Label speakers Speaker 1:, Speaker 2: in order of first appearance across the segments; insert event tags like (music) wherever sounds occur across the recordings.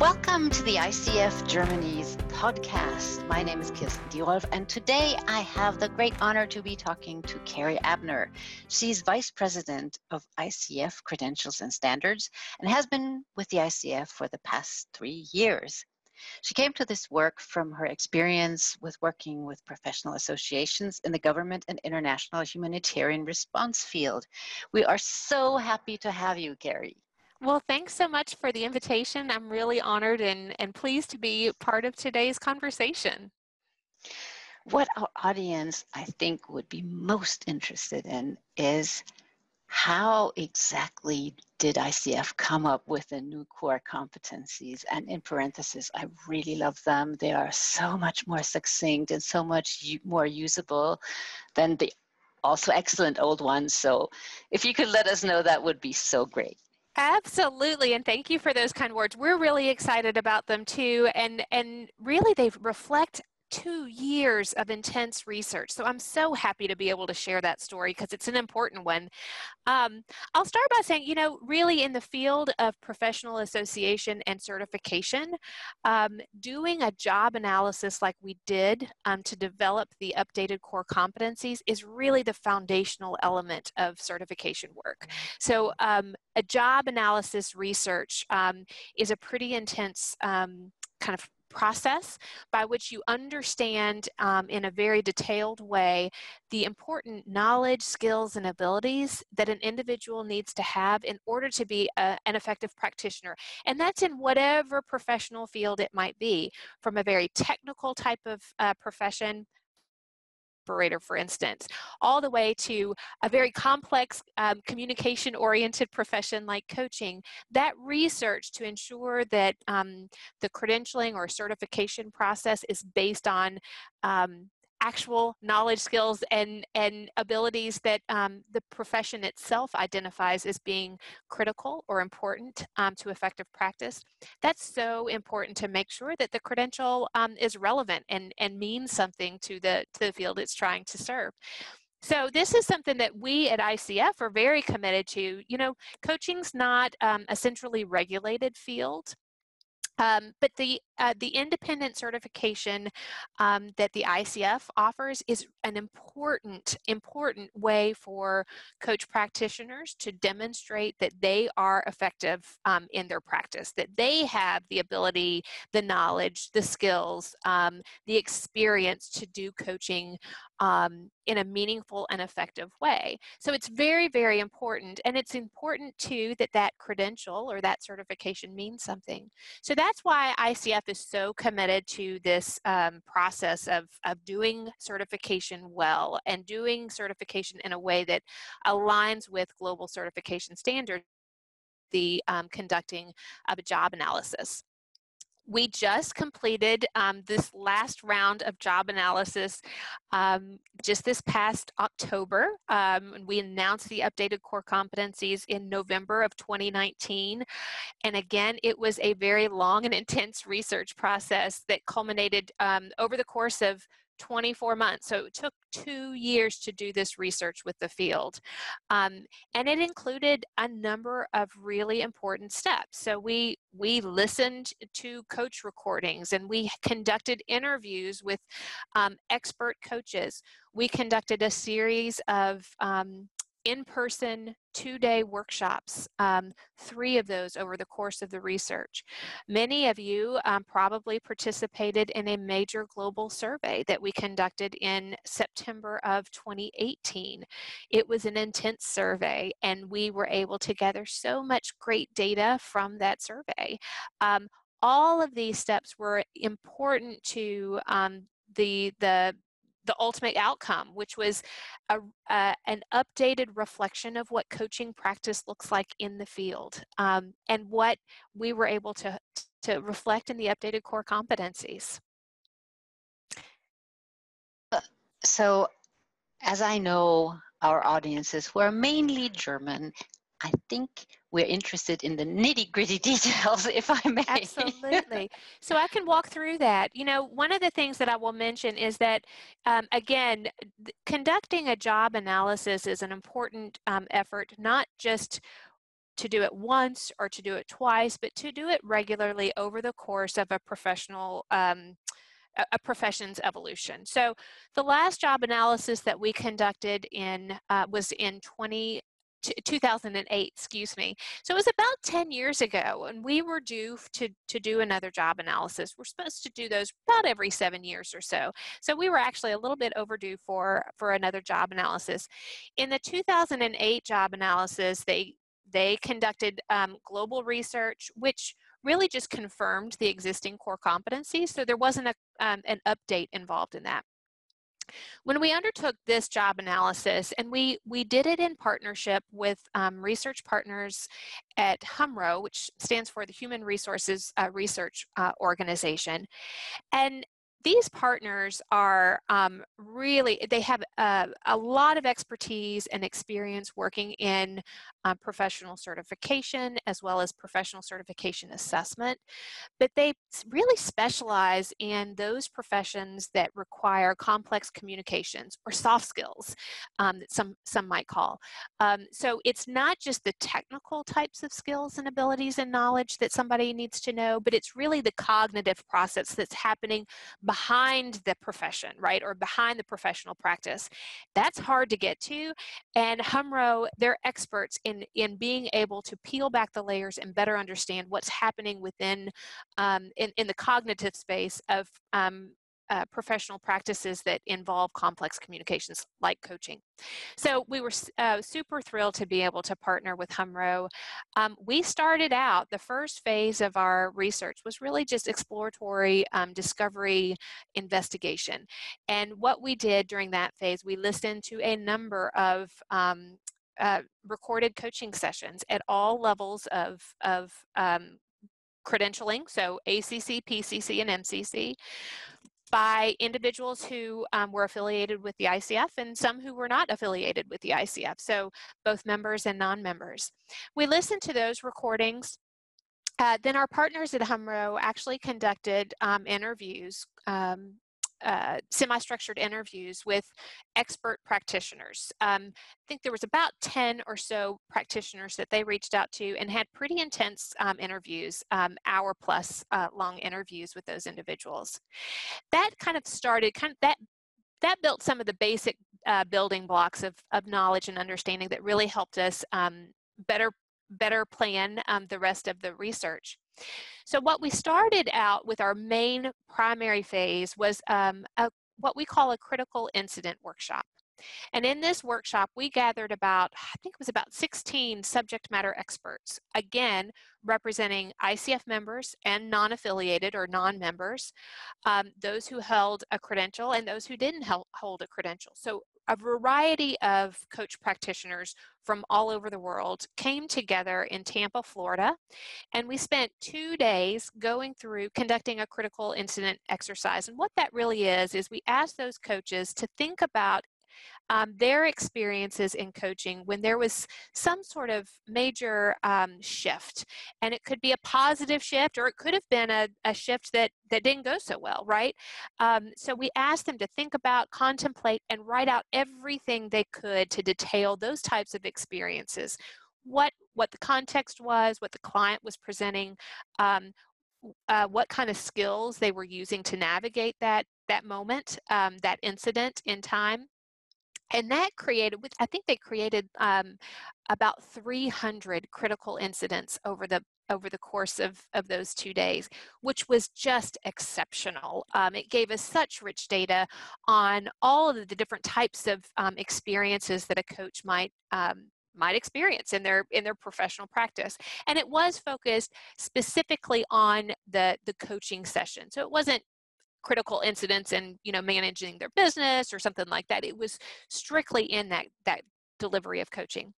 Speaker 1: Welcome to the ICF Germany's podcast. My name is Kirsten Dierolf, and today I have the great honor to be talking to Carrie Abner. She's Vice President of ICF Credentials and Standards and has been with the ICF for the past three years. She came to this work from her experience with working with professional associations in the government and international humanitarian response field. We are so happy to have you, Carrie.
Speaker 2: Well, thanks so much for the invitation. I'm really honored and, and pleased to be part of today's conversation.
Speaker 1: What our audience, I think, would be most interested in is how exactly did ICF come up with the new core competencies? And in parentheses, I really love them. They are so much more succinct and so much more usable than the also excellent old ones. So if you could let us know, that would be so great.
Speaker 2: Absolutely, and thank you for those kind words. We're really excited about them too, and and really they reflect two years of intense research. So I'm so happy to be able to share that story because it's an important one. Um, I'll start by saying, you know, really in the field of professional association and certification, um, doing a job analysis like we did um, to develop the updated core competencies is really the foundational element of certification work. So um, a job analysis research um, is a pretty intense um, kind of process by which you understand um, in a very detailed way the important knowledge, skills, and abilities that an individual needs to have in order to be a, an effective practitioner. And that's in whatever professional field it might be, from a very technical type of uh, profession operator, for instance, all the way to a very complex um, communication oriented profession like coaching, that research to ensure that um, the credentialing or certification process is based on um, actual knowledge, skills, and, and abilities that um, the profession itself identifies as being critical or important um, to effective practice. That's so important to make sure that the credential um, is relevant and, and means something to the, to the field it's trying to serve. So this is something that we at ICF are very committed to. You know, coaching's not um, a centrally regulated field. Um, but the uh, the independent certification um, that the ICF offers is an important important way for coach practitioners to demonstrate that they are effective um, in their practice, that they have the ability, the knowledge, the skills, um, the experience to do coaching um, in a meaningful and effective way. So it's very, very important. And it's important too that that credential or that certification means something. So that's why ICF is so committed to this um, process of, of doing certification well and doing certification in a way that aligns with global certification standards the um, conducting of a job analysis we just completed um, this last round of job analysis um, just this past October. Um, we announced the updated core competencies in November of 2019. And again, it was a very long and intense research process that culminated um, over the course of 24 months. So it took two years to do this research with the field. Um, and it included a number of really important steps. So we, we listened to coach recordings and we conducted interviews with um, expert coaches. We conducted a series of um, in-person two-day workshops, um, three of those over the course of the research. Many of you um, probably participated in a major global survey that we conducted in September of 2018. It was an intense survey and we were able to gather so much great data from that survey. Um, all of these steps were important to um, the the the ultimate outcome, which was a, uh, an updated reflection of what coaching practice looks like in the field um, and what we were able to, to reflect in the updated core competencies.
Speaker 1: So, as I know our audiences who are mainly German, I think we're interested in the nitty gritty (laughs) details, if I may.
Speaker 2: Absolutely. (laughs) so I can walk through that. You know, one of the things that I will mention is that, um, again, conducting a job analysis is an important um, effort, not just to do it once or to do it twice, but to do it regularly over the course of a professional um, a profession's evolution. So the last job analysis that we conducted in uh, was in 20 2008, excuse me. So it was about 10 years ago, and we were due to, to do another job analysis. We're supposed to do those about every seven years or so. So we were actually a little bit overdue for, for another job analysis. In the 2008 job analysis, they they conducted um, global research, which really just confirmed the existing core competencies. So there wasn't a, um, an update involved in that. When we undertook this job analysis, and we, we did it in partnership with um, research partners at HumRRO, which stands for the Human Resources uh, Research uh, Organization, and these partners are um, really, they have uh, a lot of expertise and experience working in um, professional certification as well as professional certification assessment. But they really specialize in those professions that require complex communications or soft skills um, that some, some might call. Um, so it's not just the technical types of skills and abilities and knowledge that somebody needs to know, but it's really the cognitive process that's happening behind the profession, right, or behind the professional practice. That's hard to get to, and HumRRO, they're experts in, in being able to peel back the layers and better understand what's happening within, um, in, in the cognitive space of um, uh, professional practices that involve complex communications like coaching. So we were uh, super thrilled to be able to partner with HumRRO. Um, we started out, the first phase of our research was really just exploratory um, discovery investigation. And what we did during that phase, we listened to a number of um, uh, recorded coaching sessions at all levels of, of um, credentialing, so ACC, PCC, and MCC by individuals who um, were affiliated with the ICF and some who were not affiliated with the ICF, so both members and non-members. We listened to those recordings. Uh, then our partners at HumRRO actually conducted um, interviews um, uh, semi-structured interviews with expert practitioners. Um, I think there was about 10 or so practitioners that they reached out to and had pretty intense um, interviews, um, hour plus uh, long interviews with those individuals. That kind of started, kind of that, that built some of the basic uh, building blocks of, of knowledge and understanding that really helped us um, better, better plan um, the rest of the research. So what we started out with our main primary phase was um, a, what we call a critical incident workshop. And in this workshop, we gathered about, I think it was about 16 subject matter experts, again, representing ICF members and non affiliated or non members, um, those who held a credential and those who didn't hold a credential. So, a variety of coach practitioners from all over the world came together in Tampa, Florida, and we spent two days going through conducting a critical incident exercise. And what that really is, is we asked those coaches to think about um, their experiences in coaching when there was some sort of major um, shift. And it could be a positive shift or it could have been a, a shift that, that didn't go so well, right? Um, so we asked them to think about, contemplate, and write out everything they could to detail those types of experiences. What, what the context was, what the client was presenting, um, uh, what kind of skills they were using to navigate that that moment, um, that incident in time, and that created with i think they created um, about 300 critical incidents over the over the course of, of those two days, which was just exceptional. Um, it gave us such rich data on all of the different types of um, experiences that a coach might um, might experience in their in their professional practice and it was focused specifically on the the coaching session so it wasn't critical incidents and you know managing their business or something like that it was strictly in that that delivery of coaching.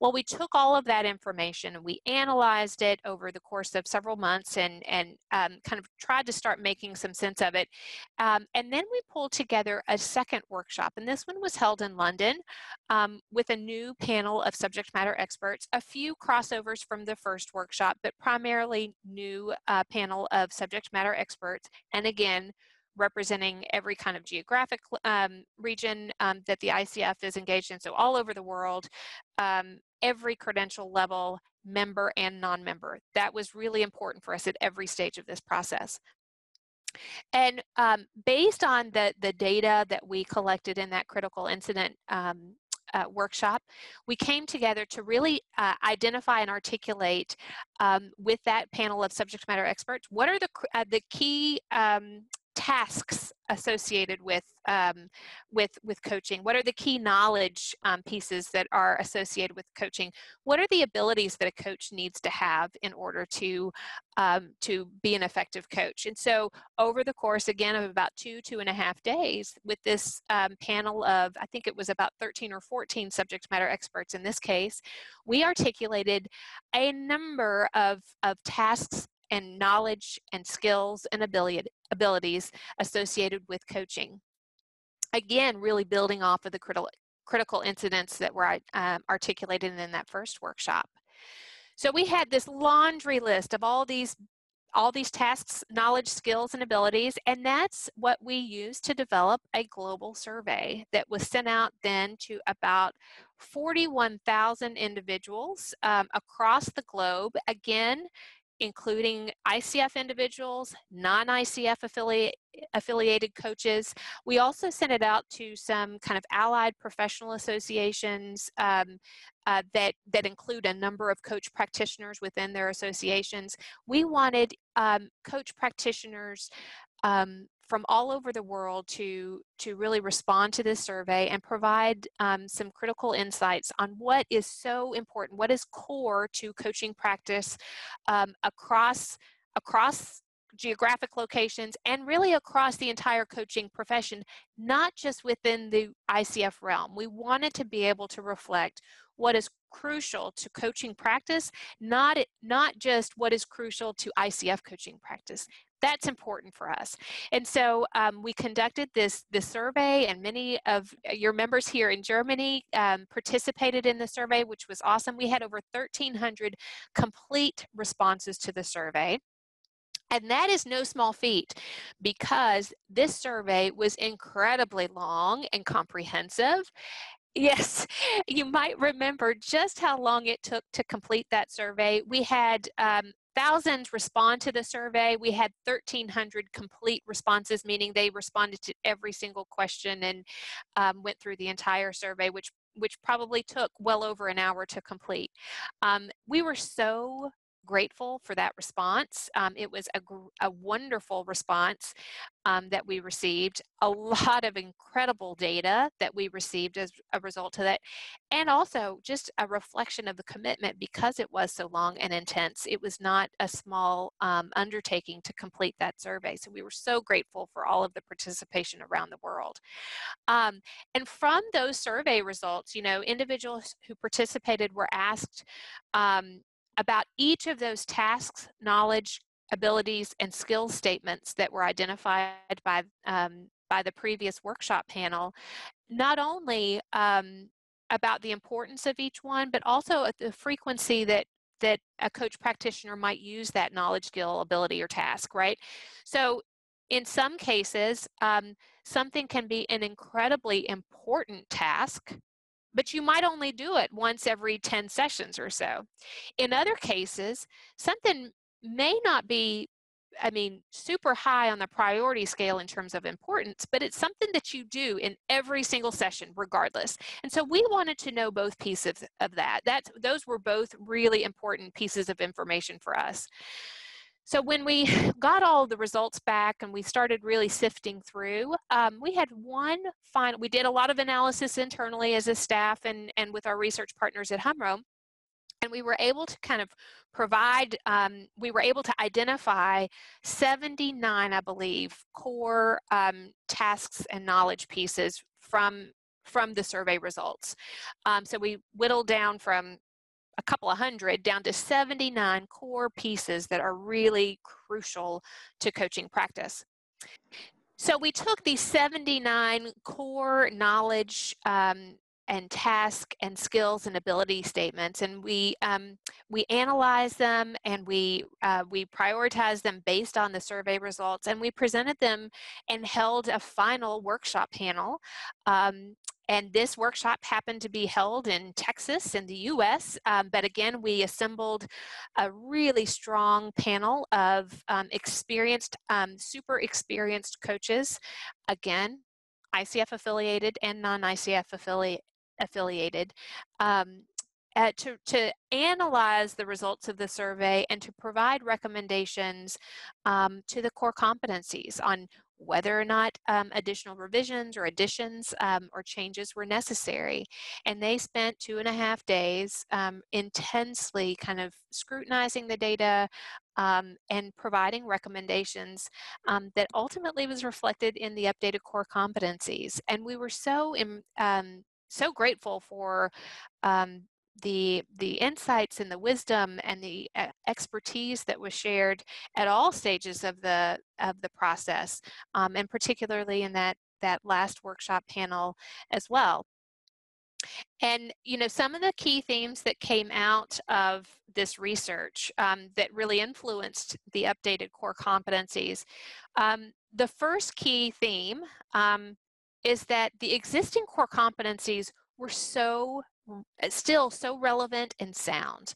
Speaker 2: Well we took all of that information and we analyzed it over the course of several months and and um, kind of tried to start making some sense of it um, and then we pulled together a second workshop and this one was held in london um, with a new panel of subject matter experts a few crossovers from the first workshop but primarily new uh, panel of subject matter experts and again representing every kind of geographic um, region um, that the ICF is engaged in, so all over the world, um, every credential level, member and non-member. That was really important for us at every stage of this process. And um, based on the, the data that we collected in that critical incident um, uh, workshop, we came together to really uh, identify and articulate um, with that panel of subject matter experts what are the, uh, the key um, tasks associated with um, with with coaching? What are the key knowledge um, pieces that are associated with coaching? What are the abilities that a coach needs to have in order to um, to be an effective coach? And so, over the course again of about two two and a half days, with this um, panel of I think it was about 13 or 14 subject matter experts in this case, we articulated a number of of tasks and knowledge and skills and ability, abilities associated with coaching. Again, really building off of the critical, critical incidents that were um, articulated in that first workshop. So we had this laundry list of all these all these tasks, knowledge, skills, and abilities, and that's what we used to develop a global survey that was sent out then to about 41,000 individuals um, across the globe. Again, including ICF individuals, non-ICF affiliate, affiliated coaches. We also sent it out to some kind of allied professional associations um, uh, that, that include a number of coach practitioners within their associations. We wanted um, coach practitioners um, from all over the world to, to really respond to this survey and provide um, some critical insights on what is so important, what is core to coaching practice um, across, across geographic locations and really across the entire coaching profession, not just within the ICF realm. We wanted to be able to reflect what is crucial to coaching practice, not, not just what is crucial to ICF coaching practice that's important for us. And so um, we conducted this, this survey and many of your members here in Germany um, participated in the survey, which was awesome. We had over 1,300 complete responses to the survey. And that is no small feat because this survey was incredibly long and comprehensive. Yes, (laughs) you might remember just how long it took to complete that survey. We had um, thousands respond to the survey. We had 1,300 complete responses, meaning they responded to every single question and um, went through the entire survey, which which probably took well over an hour to complete. Um, we were so grateful for that response. Um, it was a, a wonderful response um, that we received, a lot of incredible data that we received as a result of that, and also just a reflection of the commitment because it was so long and intense. It was not a small um, undertaking to complete that survey. So we were so grateful for all of the participation around the world. Um, and from those survey results, you know, individuals who participated were asked um, about each of those tasks, knowledge, abilities, and skill statements that were identified by, um, by the previous workshop panel, not only um, about the importance of each one, but also the frequency that that a coach practitioner might use that knowledge, skill, ability, or task, right? So in some cases, um, something can be an incredibly important task but you might only do it once every 10 sessions or so. In other cases, something may not be I mean, super high on the priority scale in terms of importance, but it's something that you do in every single session, regardless. And so we wanted to know both pieces of that. That's, those were both really important pieces of information for us. So when we (laughs) got all the results back and we started really sifting through, um, we had one final, we did a lot of analysis internally as a staff and, and with our research partners at HumRRO. And we were able to kind of provide, um, we were able to identify 79, I believe, core um, tasks and knowledge pieces from from the survey results. Um, so we whittled down from a couple of hundred down to 79 core pieces that are really crucial to coaching practice. So we took these 79 core knowledge um, and task and skills and ability statements and we um, we analyzed them and we uh, we prioritized them based on the survey results and we presented them and held a final workshop panel um, and this workshop happened to be held in Texas in the US. Um, but again, we assembled a really strong panel of um, experienced, um, super experienced coaches. Again, ICF affiliated and non ICF affiliate, affiliated. Um, uh, to, to analyze the results of the survey and to provide recommendations um, to the core competencies on whether or not um, additional revisions or additions um, or changes were necessary. And they spent two and a half days um, intensely kind of scrutinizing the data um, and providing recommendations um, that ultimately was reflected in the updated core competencies. And we were so, um, so grateful for the the insights and the wisdom and the uh, expertise that was shared at all stages of the of the process um, and particularly in that that last workshop panel as well. And you know some of the key themes that came out of this research um, that really influenced the updated core competencies um, the first key theme um, is that the existing core competencies were so still so relevant and sound.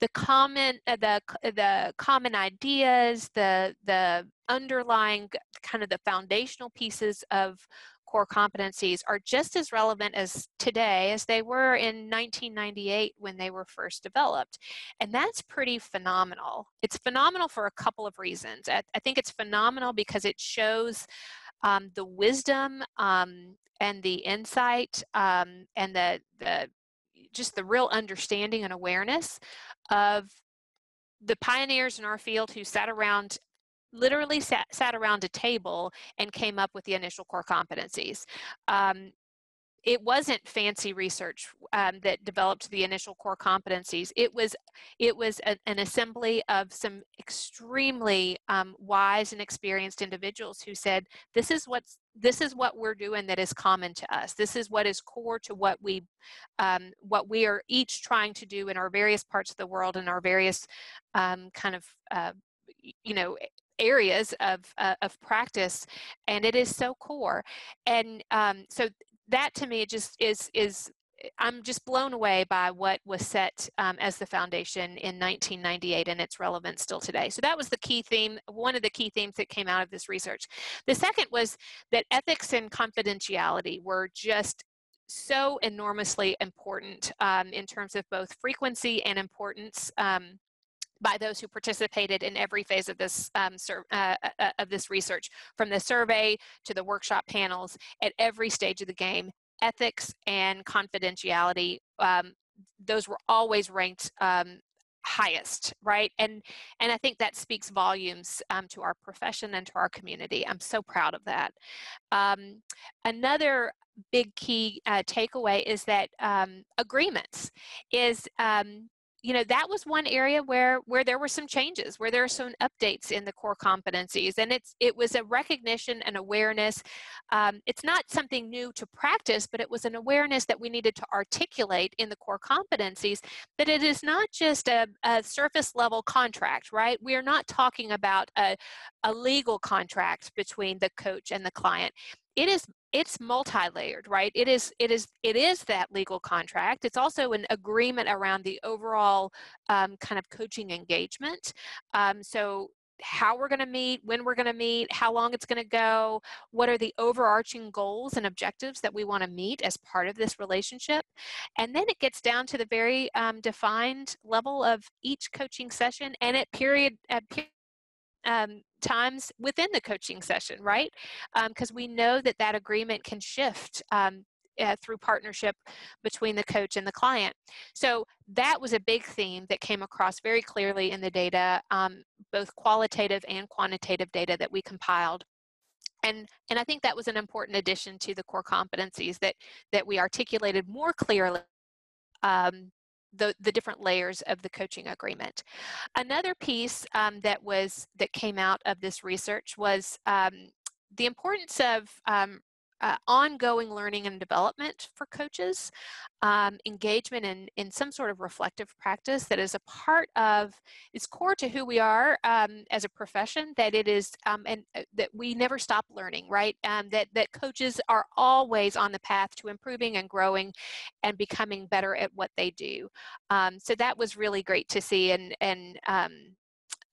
Speaker 2: The common, uh, the the common ideas, the the underlying kind of the foundational pieces of core competencies are just as relevant as today as they were in 1998 when they were first developed. And that's pretty phenomenal. It's phenomenal for a couple of reasons. I, I think it's phenomenal because it shows um, the wisdom um, and the insight um, and the, the just the real understanding and awareness of the pioneers in our field who sat around literally sat, sat around a table and came up with the initial core competencies. Um, it wasn't fancy research um, that developed the initial core competencies. It was it was a, an assembly of some extremely um, wise and experienced individuals who said, "This is what's this is what we're doing that is common to us. This is what is core to what we um, what we are each trying to do in our various parts of the world and our various um, kind of uh, you know areas of uh, of practice and it is so core and um, so that to me just is is I'm just blown away by what was set um, as the foundation in 1998 and its relevance still today. So that was the key theme, one of the key themes that came out of this research. The second was that ethics and confidentiality were just so enormously important um, in terms of both frequency and importance. Um, by those who participated in every phase of this um, uh, uh, uh, of this research, from the survey to the workshop panels, at every stage of the game, ethics and confidentiality, um, those were always ranked um, highest right? And and i think that speaks volumes um, to our profession and to our community. I'm so proud of that. Um, another big key uh, takeaway is that um, agreements is um, you know that was one area where where there were some changes where there are some updates in the core competencies and it's it was a recognition and awareness um, it's not something new to practice but it was an awareness that we needed to articulate in the core competencies that it is not just a, a surface level contract right? We are not talking about a, a legal contract between the coach and the client. It is it's multi-layered right? It is it is it is that legal contract. It's also an agreement around the overall um, kind of coaching engagement. Um, so how we're going to meet when we're going to meet how long it's going to go what are the overarching goals and objectives that we want to meet as part of this relationship? And then it gets down to the very um, defined level of each coaching session and at period at um, times within the coaching session, right? Because um, we know that that agreement can shift um, uh, through partnership between the coach and the client. So that was a big theme that came across very clearly in the data, um, both qualitative and quantitative data that we compiled. And, and I think that was an important addition to the core competencies that, that we articulated more clearly um, the, the different layers of the coaching agreement. Another piece um, that was that came out of this research was um, the importance of um, uh, ongoing learning and development for coaches, um, engagement in, in some sort of reflective practice that is a part of, is core to who we are um, as a profession, that it is, um, and uh, that we never stop learning, right? Um, that, that coaches are always on the path to improving and growing and becoming better at what they do. Um, so that was really great to see and, and um,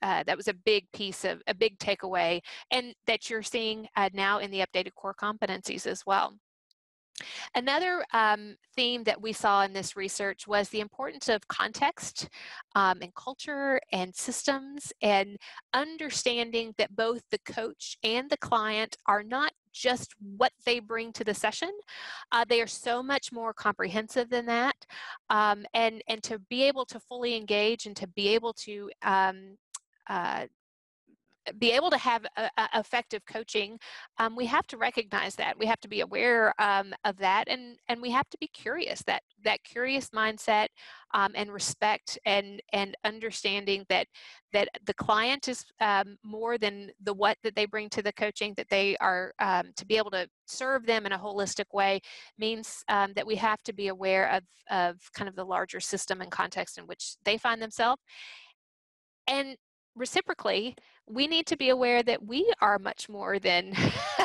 Speaker 2: uh, that was a big piece of a big takeaway and that you're seeing uh, now in the updated core competencies as well. Another um, theme that we saw in this research was the importance of context um, and culture and systems and understanding that both the coach and the client are not just what they bring to the session. Uh, they are so much more comprehensive than that. Um, and, and to be able to fully engage and to be able to um, uh, be able to have a, a effective coaching, um, we have to recognize that. We have to be aware um, of that, and and we have to be curious. That that curious mindset um, and respect and and understanding that that the client is um, more than the what that they bring to the coaching. That they are um, to be able to serve them in a holistic way means um, that we have to be aware of of kind of the larger system and context in which they find themselves. And reciprocally, we need to be aware that we are much more than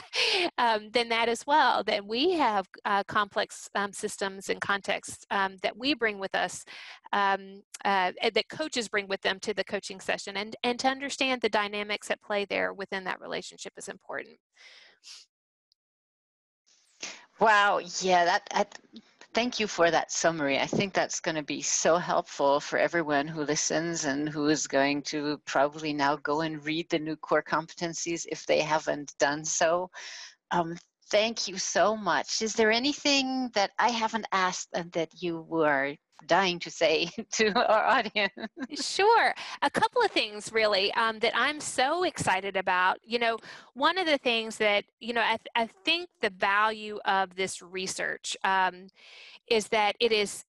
Speaker 2: (laughs) um, than that as well. That we have uh, complex um, systems and contexts um, that we bring with us, um, uh, that coaches bring with them to the coaching session, and and to understand the dynamics at play there within that relationship is important.
Speaker 1: Wow, yeah, that, that Thank you for that summary. I think that's going to be so helpful for everyone who listens and who is going to probably now go and read the new core competencies if they haven't done so. Um, thank you so much. Is there anything that I haven't asked and that you were dying to say (laughs) to our audience?
Speaker 2: sure. A couple of things, really, um, that I'm so excited about. You know, one of the things that, you know, I, th- I think the value of this research um, is that it is,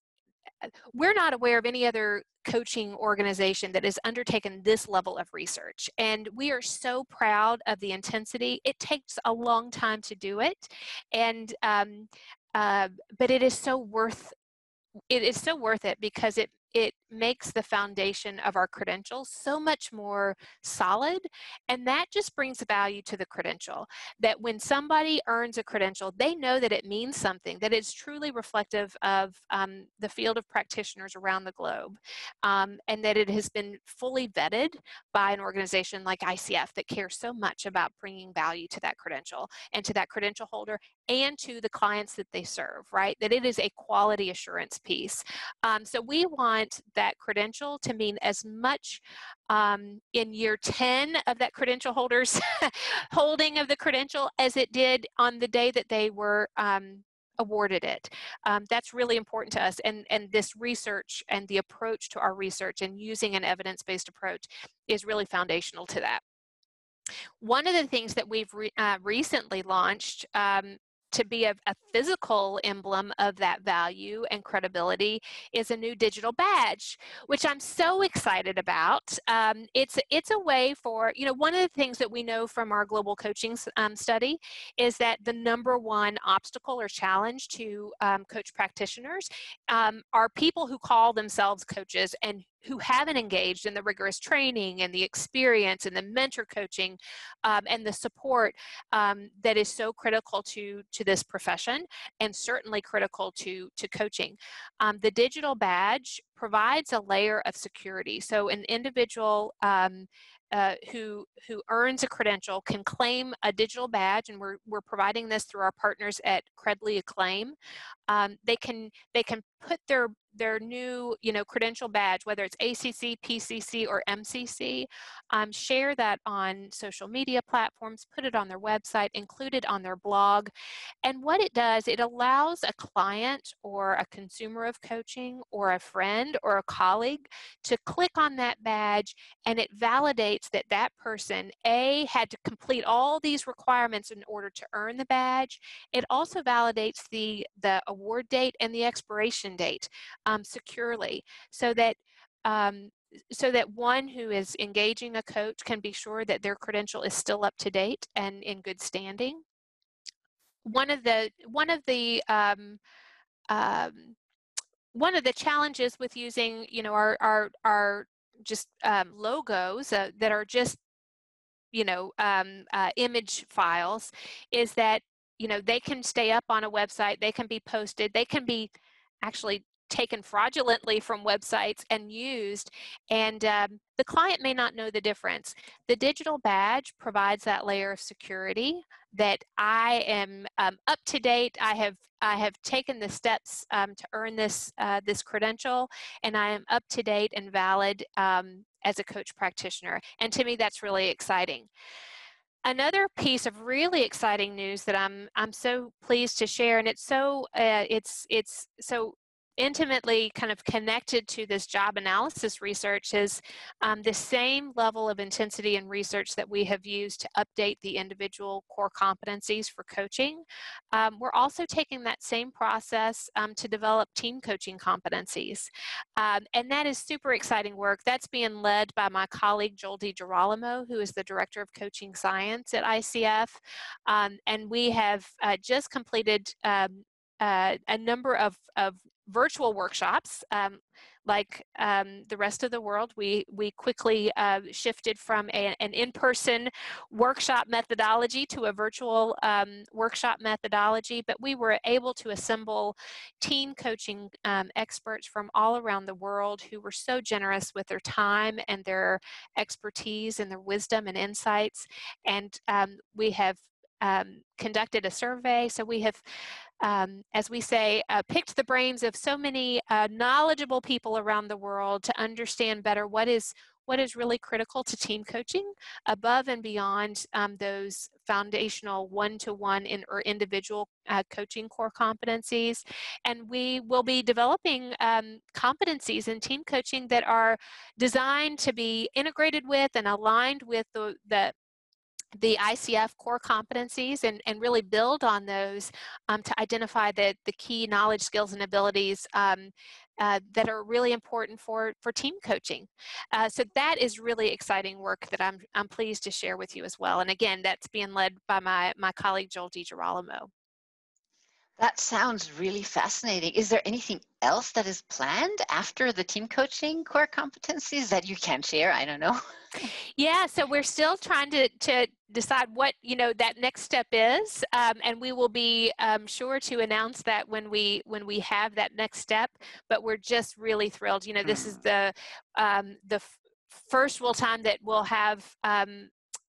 Speaker 2: uh, we're not aware of any other coaching organization that has undertaken this level of research. And we are so proud of the intensity. It takes a long time to do it. And, um, uh, but it is so worth it is so worth it because it it makes the foundation of our credentials so much more solid and that just brings value to the credential that when somebody earns a credential they know that it means something that it's truly reflective of um, the field of practitioners around the globe um, and that it has been fully vetted by an organization like icf that cares so much about bringing value to that credential and to that credential holder and to the clients that they serve right? That it is a quality assurance piece. Um, so we want that credential to mean as much um, in year 10 of that credential holder's (laughs) holding of the credential as it did on the day that they were um, awarded it. Um, that's really important to us. And, and this research and the approach to our research and using an evidence-based approach is really foundational to that. One of the things that we've re, uh, recently launched um, to be a, a, physical emblem of that value and credibility is a new digital badge, which I'm so excited about. Um, it's it's a way for you know one of the things that we know from our global coaching um, study is that the number one obstacle or challenge to um, coach practitioners um, are people who call themselves coaches and who haven't engaged in the rigorous training and the experience and the mentor coaching um, and the support um, that is so critical to to this profession and certainly critical to to coaching um, the digital badge provides a layer of security so an individual um, uh, who who earns a credential can claim a digital badge, and we're we're providing this through our partners at Credly Acclaim. Um, they can they can put their their new you know credential badge whether it's acc pcc or mcc um, share that on social media platforms put it on their website include it on their blog. And what it does it allows a client or a consumer of coaching or a friend or a colleague to click on that badge and it validates that that person a had to complete all these requirements in order to earn the badge. It also validates the the award date and the expiration date um, securely so that um, so that one who is engaging a coach can be sure that their credential is still up to date and in good standing. One of the one of the um, um, one of the challenges with using you know our our our just um, logos uh, that are just you know um, uh, image files is that you know they can stay up on a website they can be posted they can be actually taken fraudulently from websites and used, and um, the client may not know the difference. The digital badge provides that layer of security that I am um, up to date. I have I have taken the steps um, to earn this uh, this credential, and I am up to date and valid um, as a coach practitioner. And to me, that's really exciting. Another piece of really exciting news that I'm I'm so pleased to share, and it's so uh, it's it's so intimately kind of connected to this job analysis research is um, the same level of intensity and research that we have used to update the individual core competencies for coaching. Um, we're also taking that same process um, to develop team coaching competencies. Um, and that is super exciting work. That's being led by my colleague Joel DiGirolamo, who is the Director of Coaching Science at ICF. Um, and we have uh, just completed um, uh, a number of, of virtual workshops. Um, like um, the rest of the world, we, we quickly uh, shifted from a, an in-person workshop methodology to a virtual um, workshop methodology, but we were able to assemble team coaching um, experts from all around the world who were so generous with their time and their expertise and their wisdom and insights. And um, we have um, conducted a survey. So we have, um, as we say, uh, picked the brains of so many uh, knowledgeable people around the world to understand better what is what is really critical to team coaching above and beyond um, those foundational one-to-one in, or individual uh, coaching core competencies and we will be developing um, competencies in team coaching that are designed to be integrated with and aligned with the, the the ICF core competencies and, and really build on those um, to identify the, the key knowledge, skills, and abilities um, uh, that are really important for, for team coaching. Uh, so that is really exciting work that I'm, I'm pleased to share with you as well. And again, that's being led by my, my colleague Joel DiGirolamo.
Speaker 1: That sounds really fascinating. Is there anything else that is planned after the team coaching core competencies that you can share? I don't know. (laughs)
Speaker 2: yeah, so we're still trying to, to decide what you know that next step is, um, and we will be um, sure to announce that when we when we have that next step. But we're just really thrilled. You know, this is mm. the um, the first real time that we'll have um,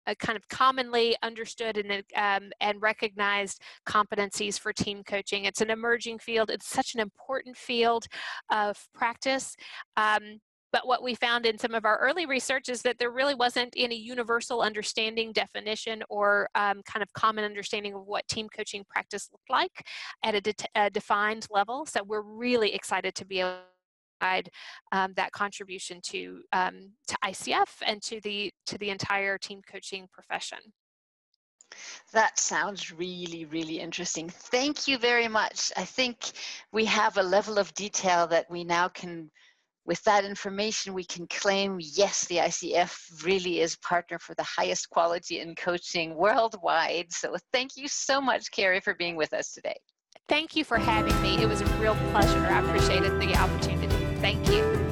Speaker 2: a kind of commonly understood and, um, and recognized competencies for team coaching. It's an emerging field. It's such an important field of practice. Um, but what we found in some of our early research is that there really wasn't any universal understanding, definition, or um, kind of common understanding of what team coaching practice looked like at a, de a defined level. So we're really excited to be able um, that contribution to um, to ICF and to the to the entire team coaching profession.
Speaker 1: That sounds really, really interesting. Thank you very much. I think we have a level of detail that we now can, with that information, we can claim, yes, the ICF really is partner for the highest quality in coaching worldwide. So thank you so much, Carrie, for being with us today.
Speaker 2: Thank you for having me. It was a real pleasure. I appreciated the opportunity. Thank you.